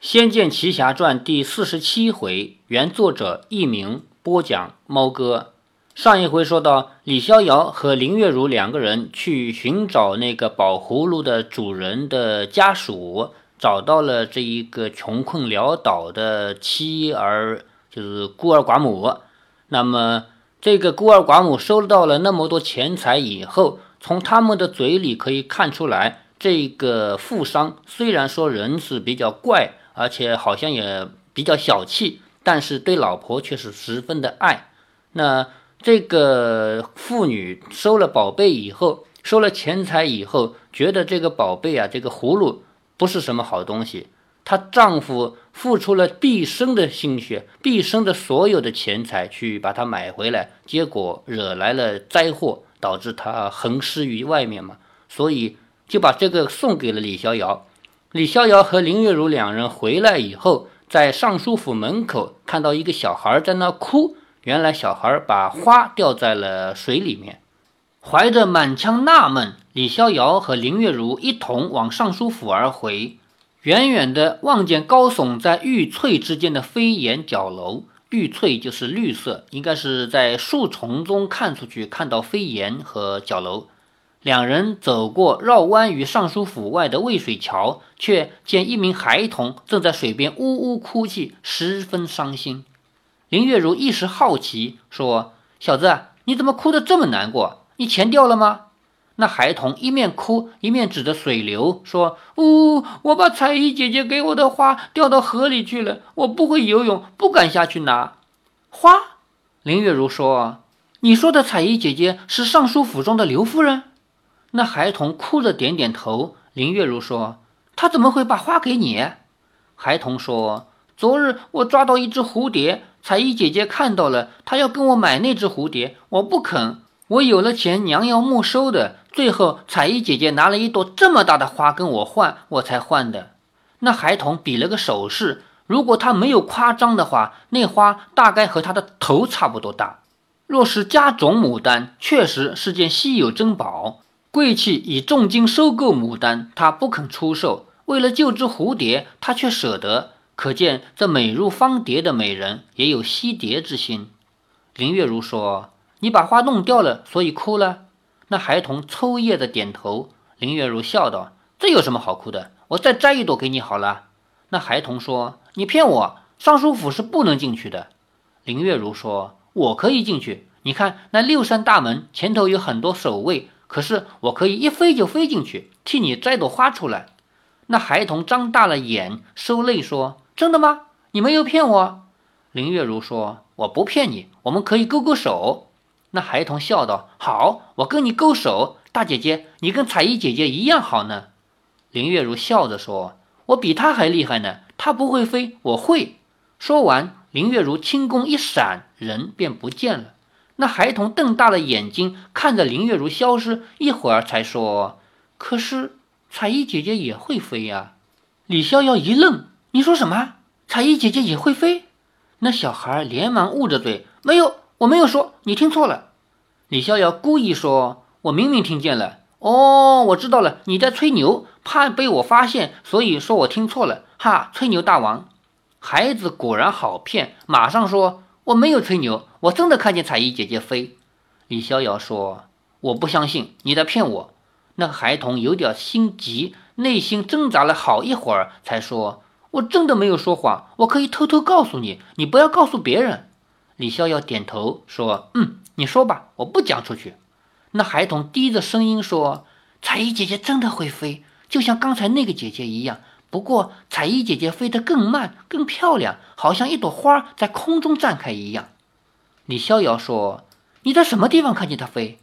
仙剑奇侠传》第四十七回，原作者佚名，播讲猫哥。上一回说到，李逍遥和林月如两个人去寻找那个宝葫芦的主人的家属，找到了这一个穷困潦倒的妻儿，就是孤儿寡母。那么，这个孤儿寡母收到了那么多钱财以后，从他们的嘴里可以看出来，这个富商虽然说人是比较怪。而且好像也比较小气，但是对老婆却是十分的爱。那这个妇女收了宝贝以后，收了钱财以后，觉得这个宝贝啊，这个葫芦不是什么好东西。她丈夫付出了毕生的心血，毕生的所有的钱财去把它买回来，结果惹来了灾祸，导致她横尸于外面嘛。所以就把这个送给了李逍遥。李逍遥和林月如两人回来以后，在尚书府门口看到一个小孩在那哭。原来小孩把花掉在了水里面。怀着满腔纳闷，李逍遥和林月如一同往尚书府而回。远远的望见高耸在玉翠之间的飞檐角楼，玉翠就是绿色，应该是在树丛中看出去看到飞檐和角楼。两人走过绕弯于尚书府外的渭水桥，却见一名孩童正在水边呜呜哭泣，十分伤心。林月如一时好奇，说：“小子，你怎么哭得这么难过？你钱掉了吗？”那孩童一面哭一面指着水流，说：“呜，我把彩衣姐姐给我的花掉到河里去了，我不会游泳，不敢下去拿花。”林月如说：“你说的彩衣姐姐是尚书府中的刘夫人？”那孩童哭着点点头。林月如说：“他怎么会把花给你？”孩童说：“昨日我抓到一只蝴蝶，彩衣姐姐看到了，她要跟我买那只蝴蝶，我不肯。我有了钱，娘要没收的。最后，彩衣姐姐拿了一朵这么大的花跟我换，我才换的。”那孩童比了个手势，如果他没有夸张的话，那花大概和他的头差不多大。若是家种牡丹，确实是件稀有珍宝。贵气以重金收购牡丹，他不肯出售。为了救只蝴蝶，他却舍得。可见这美如芳蝶的美人也有惜蝶之心。林月如说：“你把花弄掉了，所以哭了。”那孩童抽噎的点头。林月如笑道：“这有什么好哭的？我再摘一朵给你好了。”那孩童说：“你骗我，尚书府是不能进去的。”林月如说：“我可以进去。你看那六扇大门前头有很多守卫。”可是我可以一飞就飞进去，替你摘朵花出来。那孩童张大了眼，收泪说：“真的吗？你没有骗我。”林月如说：“我不骗你，我们可以勾勾手。”那孩童笑道：“好，我跟你勾手。大姐姐，你跟彩衣姐姐一样好呢。”林月如笑着说：“我比她还厉害呢，她不会飞，我会。”说完，林月如轻功一闪，人便不见了。那孩童瞪大了眼睛看着林月如消失，一会儿才说：“可是彩衣姐姐也会飞呀。”李逍遥一愣：“你说什么？彩衣姐姐也会飞？”那小孩连忙捂着嘴：“没有，我没有说，你听错了。”李逍遥故意说：“我明明听见了。”哦，我知道了，你在吹牛，怕被我发现，所以说我听错了。哈，吹牛大王，孩子果然好骗，马上说。我没有吹牛，我真的看见彩衣姐姐飞。李逍遥说：“我不相信你在骗我。”那个孩童有点心急，内心挣扎了好一会儿，才说：“我真的没有说谎，我可以偷偷告诉你，你不要告诉别人。”李逍遥点头说：“嗯，你说吧，我不讲出去。”那孩童低着声音说：“彩衣姐姐真的会飞，就像刚才那个姐姐一样。”不过，彩衣姐姐飞得更慢、更漂亮，好像一朵花在空中绽开一样。李逍遥说：“你在什么地方看见她飞？”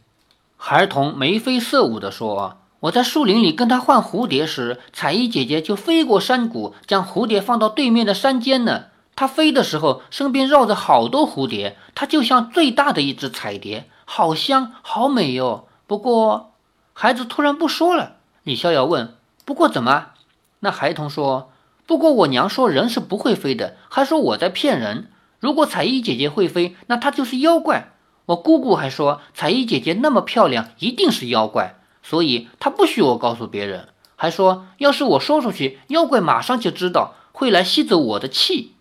孩童眉飞色舞地说：“我在树林里跟她换蝴蝶时，彩衣姐姐就飞过山谷，将蝴蝶放到对面的山间呢。她飞的时候，身边绕着好多蝴蝶，她就像最大的一只彩蝶，好香，好美哟。不过，孩子突然不说了。李逍遥问：“不过怎么？”那孩童说：“不过我娘说人是不会飞的，还说我在骗人。如果彩衣姐姐会飞，那她就是妖怪。我姑姑还说彩衣姐姐那么漂亮，一定是妖怪，所以她不许我告诉别人。还说要是我说出去，妖怪马上就知道，会来吸走我的气。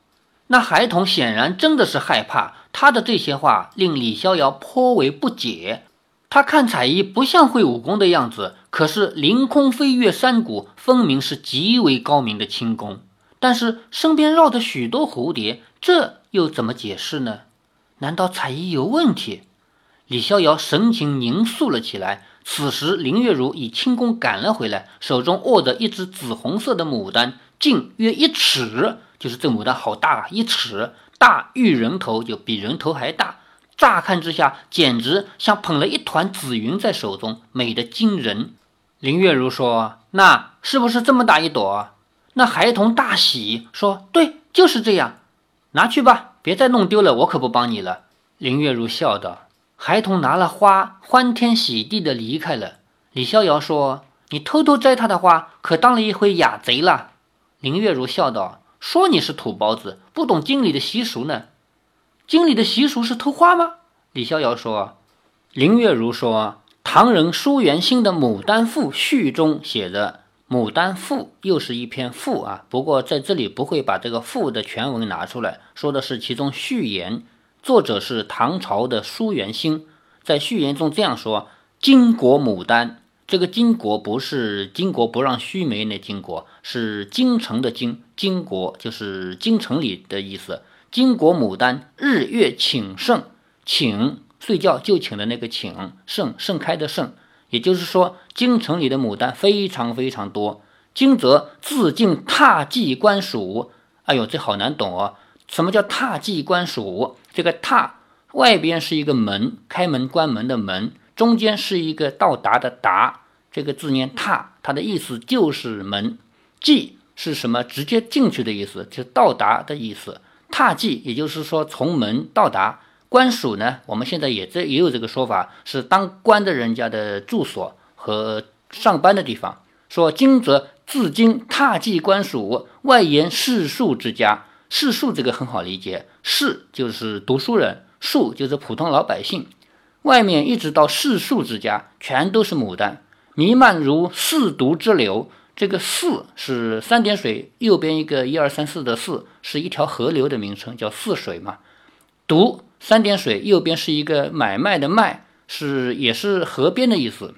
那孩童显然真的是害怕，他的这些话令李逍遥颇为不解。他看彩衣不像会武功的样子，可是凌空飞跃山谷，分明是极为高明的轻功。但是身边绕着许多蝴蝶，这又怎么解释呢？难道彩衣有问题？李逍遥神情凝肃了起来。此时林月如以轻功赶了回来，手中握着一只紫红色的牡丹，径约一尺，就是这牡丹好大啊，一尺大，玉人头就比人头还大。乍看之下，简直像捧了一团紫云在手中，美得惊人。林月如说：“那是不是这么大一朵？”那孩童大喜，说：“对，就是这样，拿去吧，别再弄丢了，我可不帮你了。”林月如笑道。孩童拿了花，欢天喜地地离开了。李逍遥说：“你偷偷摘他的花，可当了一回雅贼了。”林月如笑道：“说你是土包子，不懂经里的习俗呢。”经里的习俗是偷花吗？李逍遥说。林月如说：“唐人舒元兴的《牡丹赋》序中写的《牡丹赋》又是一篇赋啊。不过在这里不会把这个赋的全文拿出来，说的是其中序言。作者是唐朝的舒元兴，在序言中这样说：“巾帼牡丹，这个巾帼不是巾帼不让须眉那巾帼，是京城的京，巾帼就是京城里的意思。”金国牡丹，日月请盛，请睡觉就请的那个请盛盛开的盛，也就是说，京城里的牡丹非常非常多。金则自进踏迹官署，哎呦，这好难懂哦。什么叫踏迹官署？这个踏外边是一个门，开门关门的门，中间是一个到达的达，这个字念踏，它的意思就是门。迹是什么？直接进去的意思，就到达的意思。踏迹，也就是说从门到达。官署呢，我们现在也这也有这个说法，是当官的人家的住所和上班的地方。说今则自今踏迹官署，外沿士庶之家。士庶这个很好理解，士就是读书人，庶就是普通老百姓。外面一直到士庶之家，全都是牡丹，弥漫如四渎之流。这个四是三点水，右边一个一二三四的四，是一条河流的名称，叫泗水嘛。渎三点水，右边是一个买卖的卖，是也是河边的意思。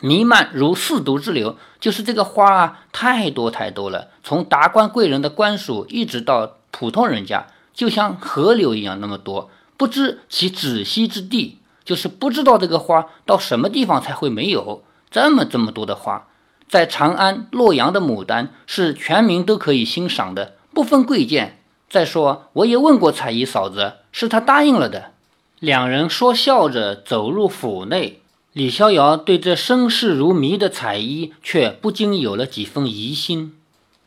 弥漫如四渎之流，就是这个花啊，太多太多了。从达官贵人的官署，一直到普通人家，就像河流一样那么多，不知其止息之地，就是不知道这个花到什么地方才会没有这么这么多的花。在长安、洛阳的牡丹是全民都可以欣赏的，不分贵贱。再说，我也问过彩衣嫂子，是她答应了的。两人说笑着走入府内，李逍遥对这身世如谜的彩衣却不禁有了几分疑心。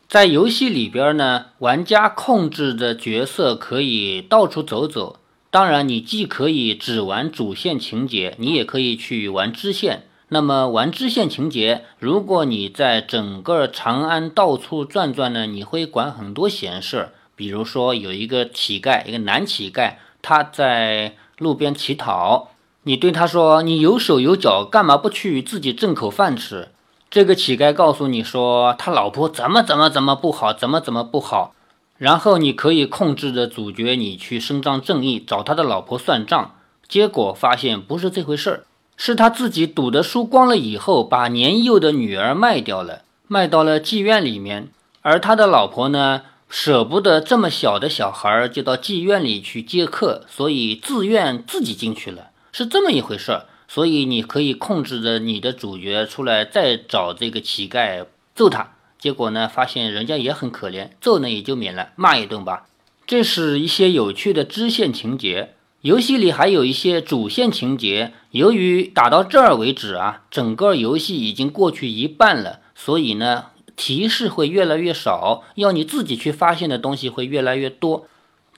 在游戏里边呢，玩家控制的角色可以到处走走，当然，你既可以只玩主线情节，你也可以去玩支线。那么玩支线情节，如果你在整个长安到处转转呢，你会管很多闲事儿。比如说有一个乞丐，一个男乞丐，他在路边乞讨，你对他说：“你有手有脚，干嘛不去自己挣口饭吃？”这个乞丐告诉你说：“他老婆怎么怎么怎么不好，怎么怎么不好。”然后你可以控制着主角，你去伸张正义，找他的老婆算账。结果发现不是这回事儿。是他自己赌的输光了以后，把年幼的女儿卖掉了，卖到了妓院里面。而他的老婆呢，舍不得这么小的小孩儿就到妓院里去接客，所以自愿自己进去了，是这么一回事儿。所以你可以控制着你的主角出来，再找这个乞丐揍他。结果呢，发现人家也很可怜，揍呢也就免了，骂一顿吧。这是一些有趣的支线情节。游戏里还有一些主线情节，由于打到这儿为止啊，整个游戏已经过去一半了，所以呢，提示会越来越少，要你自己去发现的东西会越来越多。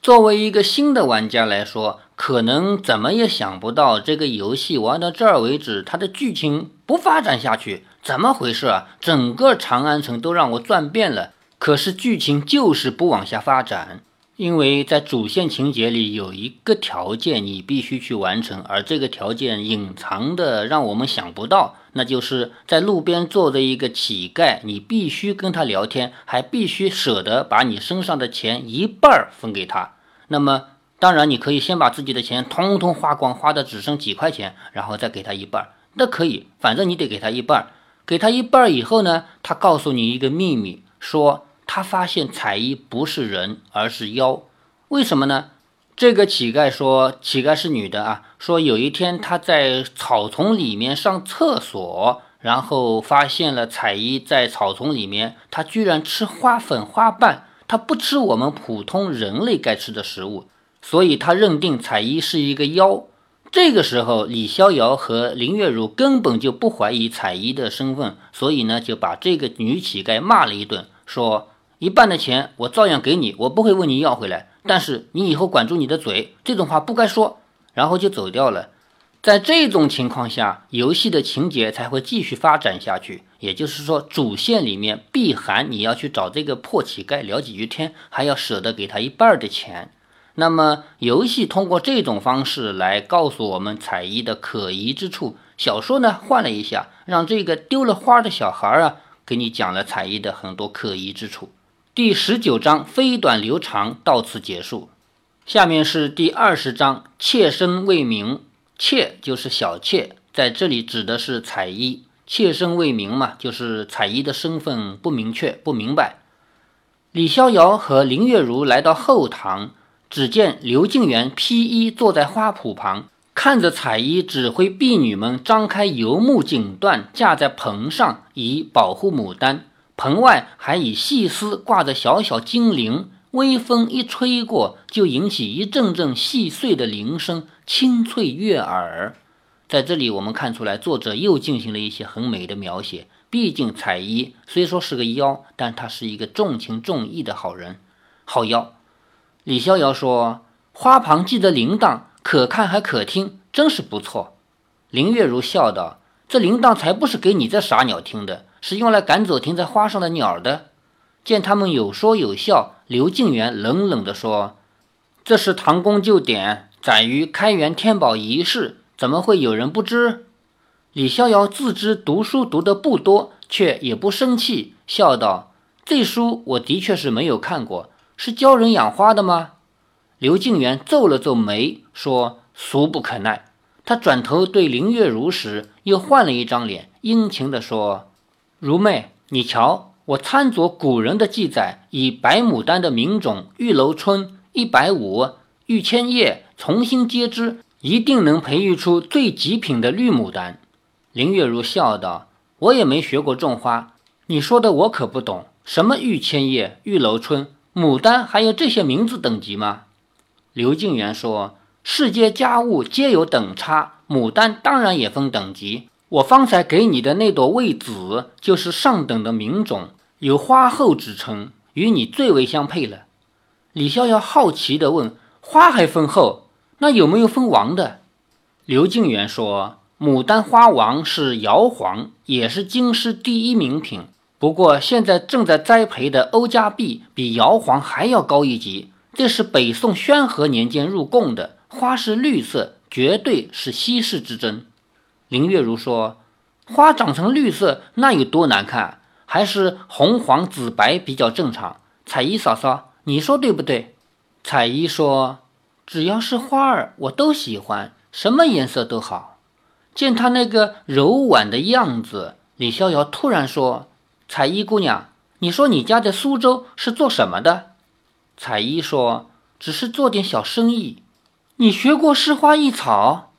作为一个新的玩家来说，可能怎么也想不到这个游戏玩到这儿为止，它的剧情不发展下去，怎么回事啊？整个长安城都让我转遍了，可是剧情就是不往下发展。因为在主线情节里有一个条件你必须去完成，而这个条件隐藏的让我们想不到，那就是在路边坐着一个乞丐，你必须跟他聊天，还必须舍得把你身上的钱一半分给他。那么，当然你可以先把自己的钱通通花光，花的只剩几块钱，然后再给他一半，那可以，反正你得给他一半。给他一半以后呢，他告诉你一个秘密，说他发现彩衣不是人，而是妖。为什么呢？这个乞丐说，乞丐是女的啊。说有一天他在草丛里面上厕所，然后发现了彩衣在草丛里面，他居然吃花粉花瓣，他不吃我们普通人类该吃的食物，所以他认定彩衣是一个妖。这个时候，李逍遥和林月如根本就不怀疑彩衣的身份，所以呢就把这个女乞丐骂了一顿，说一半的钱我照样给你，我不会问你要回来。但是你以后管住你的嘴，这种话不该说。然后就走掉了。在这种情况下，游戏的情节才会继续发展下去。也就是说，主线里面必含你要去找这个破乞丐聊几句天，还要舍得给他一半的钱。那么，游戏通过这种方式来告诉我们彩衣的可疑之处。小说呢换了一下，让这个丢了花的小孩啊，给你讲了彩衣的很多可疑之处。第十九章飞短流长到此结束，下面是第二十章妾身未明。妾就是小妾，在这里指的是彩衣。妾身未明嘛，就是彩衣的身份不明确、不明白。李逍遥和林月如来到后堂，只见刘敬元披衣坐在花圃旁，看着彩衣指挥婢女们张开游目锦缎，架在棚上，以保护牡丹。棚外还以细丝挂着小小金铃，微风一吹过，就引起一阵阵细碎的铃声，清脆悦耳。在这里，我们看出来，作者又进行了一些很美的描写。毕竟彩衣虽说是个妖，但她是一个重情重义的好人、好妖。李逍遥说：“花旁系着铃铛，可看还可听，真是不错。”林月如笑道：“这铃铛才不是给你这傻鸟听的。”是用来赶走停在花上的鸟的。见他们有说有笑，刘敬元冷冷地说：“这是唐宫旧典，载于开元天宝仪式，怎么会有人不知？”李逍遥自知读书读得不多，却也不生气，笑道：“这书我的确是没有看过，是教人养花的吗？”刘敬元皱了皱眉，说：“俗不可耐。”他转头对林月如时，又换了一张脸，殷勤地说。如妹，你瞧，我参酌古人的记载，以白牡丹的名种玉楼春、一百五、玉千叶，重新接枝，一定能培育出最极品的绿牡丹。林月如笑道：“我也没学过种花，你说的我可不懂。什么玉千叶、玉楼春、牡丹，还有这些名字等级吗？”刘敬元说：“世间家物皆有等差，牡丹当然也分等级。”我方才给你的那朵魏子，就是上等的名种，有花后之称，与你最为相配了。李逍遥好奇地问：“花还分后？那有没有分王的？”刘敬元说：“牡丹花王是姚黄，也是京师第一名品。不过现在正在栽培的欧家碧比姚黄还要高一级，这是北宋宣和年间入贡的，花是绿色，绝对是稀世之珍。”林月如说：“花长成绿色，那有多难看？还是红、黄、紫、白比较正常。”彩衣嫂嫂，你说对不对？彩衣说：“只要是花儿，我都喜欢，什么颜色都好。”见她那个柔婉的样子，李逍遥突然说：“彩衣姑娘，你说你家在苏州是做什么的？”彩衣说：“只是做点小生意。”你学过诗花异草？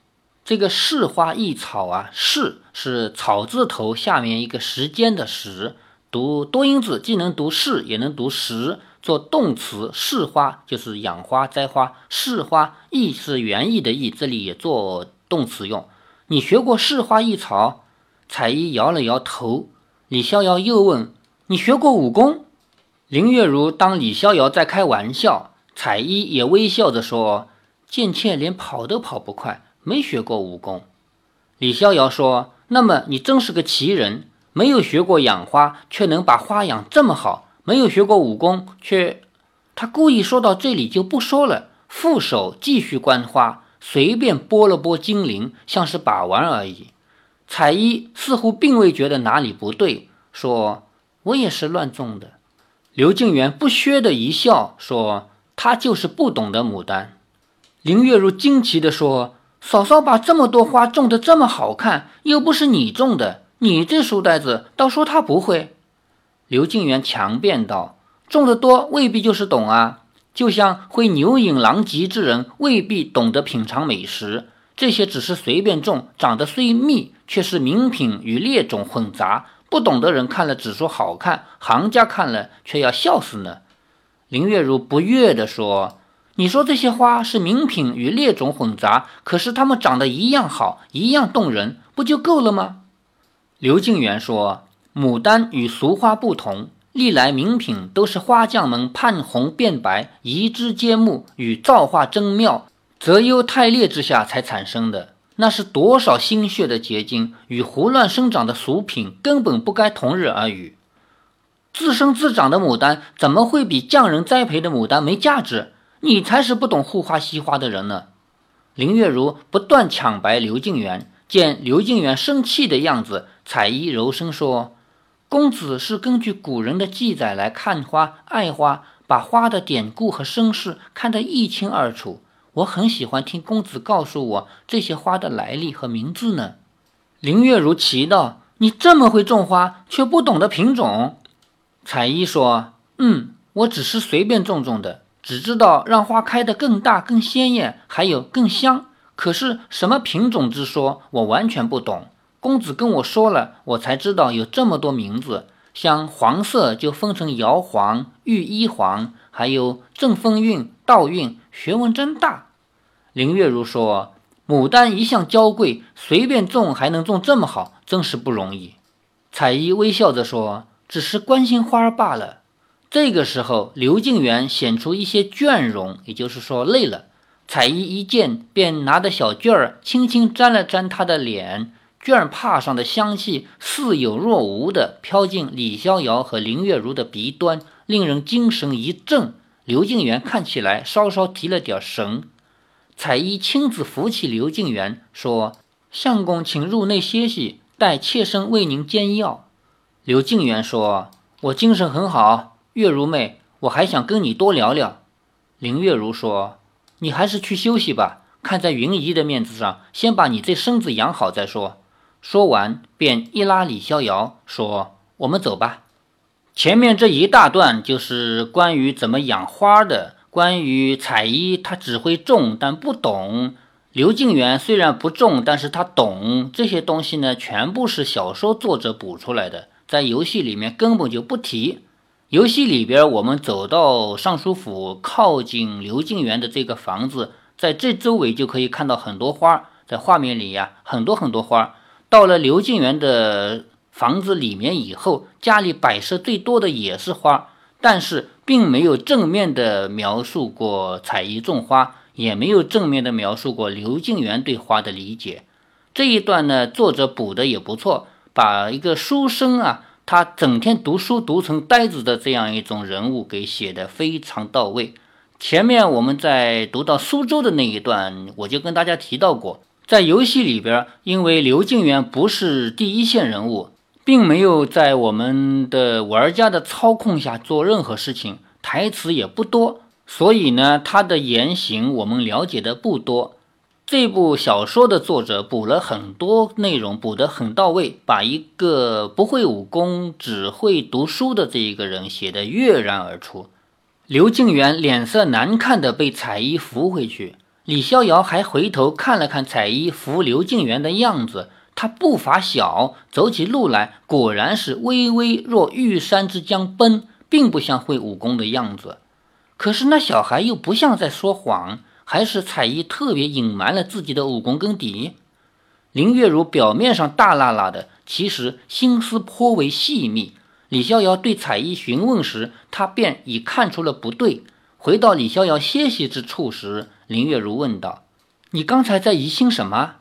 这个“是花异草”啊，“是”是草字头下面一个时间的“时”，读多音字，既能读“是”，也能读“时”。做动词，“是花”就是养花、栽花，“是花异”是园艺的“艺”，这里也做动词用。你学过“是花异草”？彩衣摇了摇头。李逍遥又问：“你学过武功？”林月如当李逍遥在开玩笑，彩衣也微笑着说：“贱妾连跑都跑不快。”没学过武功，李逍遥说：“那么你真是个奇人，没有学过养花，却能把花养这么好；没有学过武功，却……”他故意说到这里就不说了，负手继续观花，随便拨了拨金铃，像是把玩而已。彩衣似乎并未觉得哪里不对，说：“我也是乱种的。”刘静元不屑的一笑，说：“他就是不懂得牡丹。”林月如惊奇地说：“嫂嫂把这么多花种得这么好看，又不是你种的，你这书呆子倒说他不会。”刘静元强辩道：“种得多未必就是懂啊，就像会牛饮狼藉之人未必懂得品尝美食。”这些只是随便种，长得虽密，却是名品与劣种混杂。不懂的人看了只说好看，行家看了却要笑死呢。林月如不悦地说：“你说这些花是名品与劣种混杂，可是它们长得一样好，一样动人，不就够了吗？”刘敬元说：“牡丹与俗花不同，历来名品都是花匠们盼红变白，移枝接木，与造化争妙。”择优汰劣之下才产生的，那是多少心血的结晶，与胡乱生长的俗品根本不该同日而语。自生自长的牡丹怎么会比匠人栽培的牡丹没价值？你才是不懂护花惜花的人呢！林月如不断抢白刘敬元，见刘敬元生气的样子，彩衣柔声说：“公子是根据古人的记载来看花爱花，把花的典故和身世看得一清二楚。”我很喜欢听公子告诉我这些花的来历和名字呢。林月如奇道：“你这么会种花，却不懂得品种。”彩衣说：“嗯，我只是随便种种的，只知道让花开得更大、更鲜艳，还有更香。可是什么品种之说，我完全不懂。公子跟我说了，我才知道有这么多名字。像黄色就分成瑶黄、玉衣黄，还有正风韵、倒韵。”学问真大，林月如说：“牡丹一向娇贵，随便种还能种这么好，真是不容易。”彩衣微笑着说：“只是关心花儿罢了。”这个时候，刘静元显出一些倦容，也就是说累了。彩衣一见，便拿着小卷儿轻轻沾了沾他的脸，卷帕上的香气似有若无的飘进李逍遥和林月如的鼻端，令人精神一振。刘敬元看起来稍稍提了点神，彩衣亲自扶起刘敬元，说：“相公，请入内歇息，待妾身为您煎药。”刘敬元说：“我精神很好，月如妹，我还想跟你多聊聊。”林月如说：“你还是去休息吧，看在云姨的面子上，先把你这身子养好再说。”说完，便一拉李逍遥，说：“我们走吧。”前面这一大段就是关于怎么养花的，关于彩衣，他只会种但不懂；刘敬元虽然不种，但是他懂这些东西呢，全部是小说作者补出来的，在游戏里面根本就不提。游戏里边，我们走到尚书府靠近刘敬元的这个房子，在这周围就可以看到很多花，在画面里呀，很多很多花。到了刘敬元的。房子里面以后，家里摆设最多的也是花，但是并没有正面的描述过彩衣种花，也没有正面的描述过刘敬元对花的理解。这一段呢，作者补的也不错，把一个书生啊，他整天读书读成呆子的这样一种人物给写的非常到位。前面我们在读到苏州的那一段，我就跟大家提到过，在游戏里边，因为刘敬元不是第一线人物。并没有在我们的玩家的操控下做任何事情，台词也不多，所以呢，他的言行我们了解的不多。这部小说的作者补了很多内容，补得很到位，把一个不会武功、只会读书的这一个人写得跃然而出。刘敬元脸色难看的被彩衣扶回去，李逍遥还回头看了看彩衣扶刘敬元的样子。他步伐小，走起路来果然是巍巍若玉山之将奔，并不像会武功的样子。可是那小孩又不像在说谎，还是彩衣特别隐瞒了自己的武功根底。林月如表面上大辣辣的，其实心思颇为细密。李逍遥对彩衣询问时，他便已看出了不对。回到李逍遥歇息之处时，林月如问道：“你刚才在疑心什么？”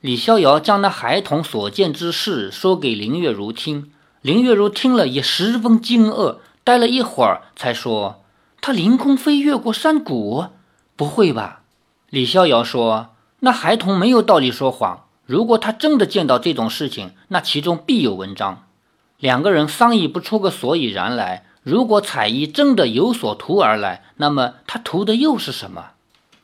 李逍遥将那孩童所见之事说给林月如听，林月如听了也十分惊愕，待了一会儿才说：“他凌空飞越过山谷，不会吧？”李逍遥说：“那孩童没有道理说谎，如果他真的见到这种事情，那其中必有文章。两个人商议不出个所以然来。如果彩衣真的有所图而来，那么他图的又是什么？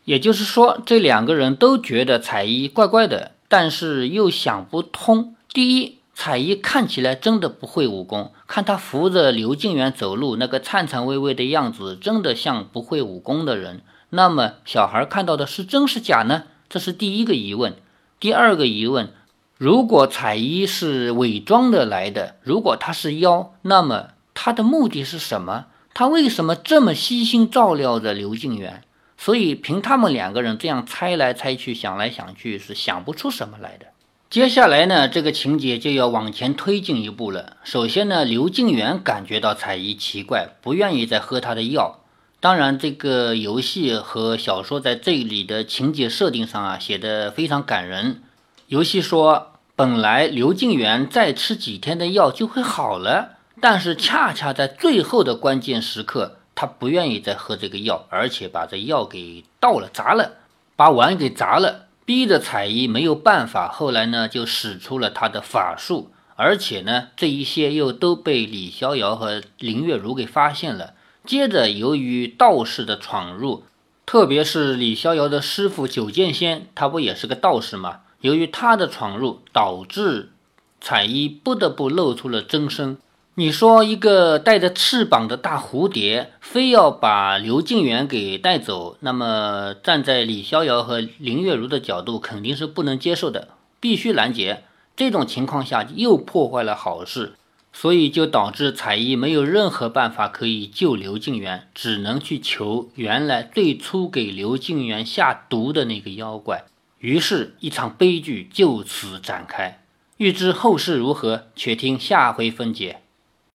也就是说，这两个人都觉得彩衣怪怪的，但是又想不通。第一，彩衣看起来真的不会武功，看他扶着刘静元走路，那个颤颤巍巍的样子，真的像不会武功的人。那么，小孩看到的是真是假呢？这是第一个疑问。第二个疑问，如果彩衣是伪装的来的，如果他是妖，那么？他的目的是什么？他为什么这么悉心照料着刘静元？所以凭他们两个人这样猜来猜去、想来想去，是想不出什么来的。接下来呢，这个情节就要往前推进一步了。首先呢，刘静元感觉到彩衣奇怪，不愿意再喝他的药。当然，这个游戏和小说在这里的情节设定上啊，写的非常感人。游戏说，本来刘静元再吃几天的药就会好了。但是恰恰在最后的关键时刻，他不愿意再喝这个药，而且把这药给倒了、砸了，把碗给砸了，逼着彩衣没有办法。后来呢，就使出了他的法术，而且呢，这一些又都被李逍遥和林月如给发现了。接着，由于道士的闯入，特别是李逍遥的师傅九剑仙，他不也是个道士吗？由于他的闯入，导致彩衣不得不露出了真身。你说一个带着翅膀的大蝴蝶非要把刘静元给带走，那么站在李逍遥和林月如的角度肯定是不能接受的，必须拦截。这种情况下又破坏了好事，所以就导致彩衣没有任何办法可以救刘静元，只能去求原来最初给刘静元下毒的那个妖怪。于是，一场悲剧就此展开。欲知后事如何，且听下回分解。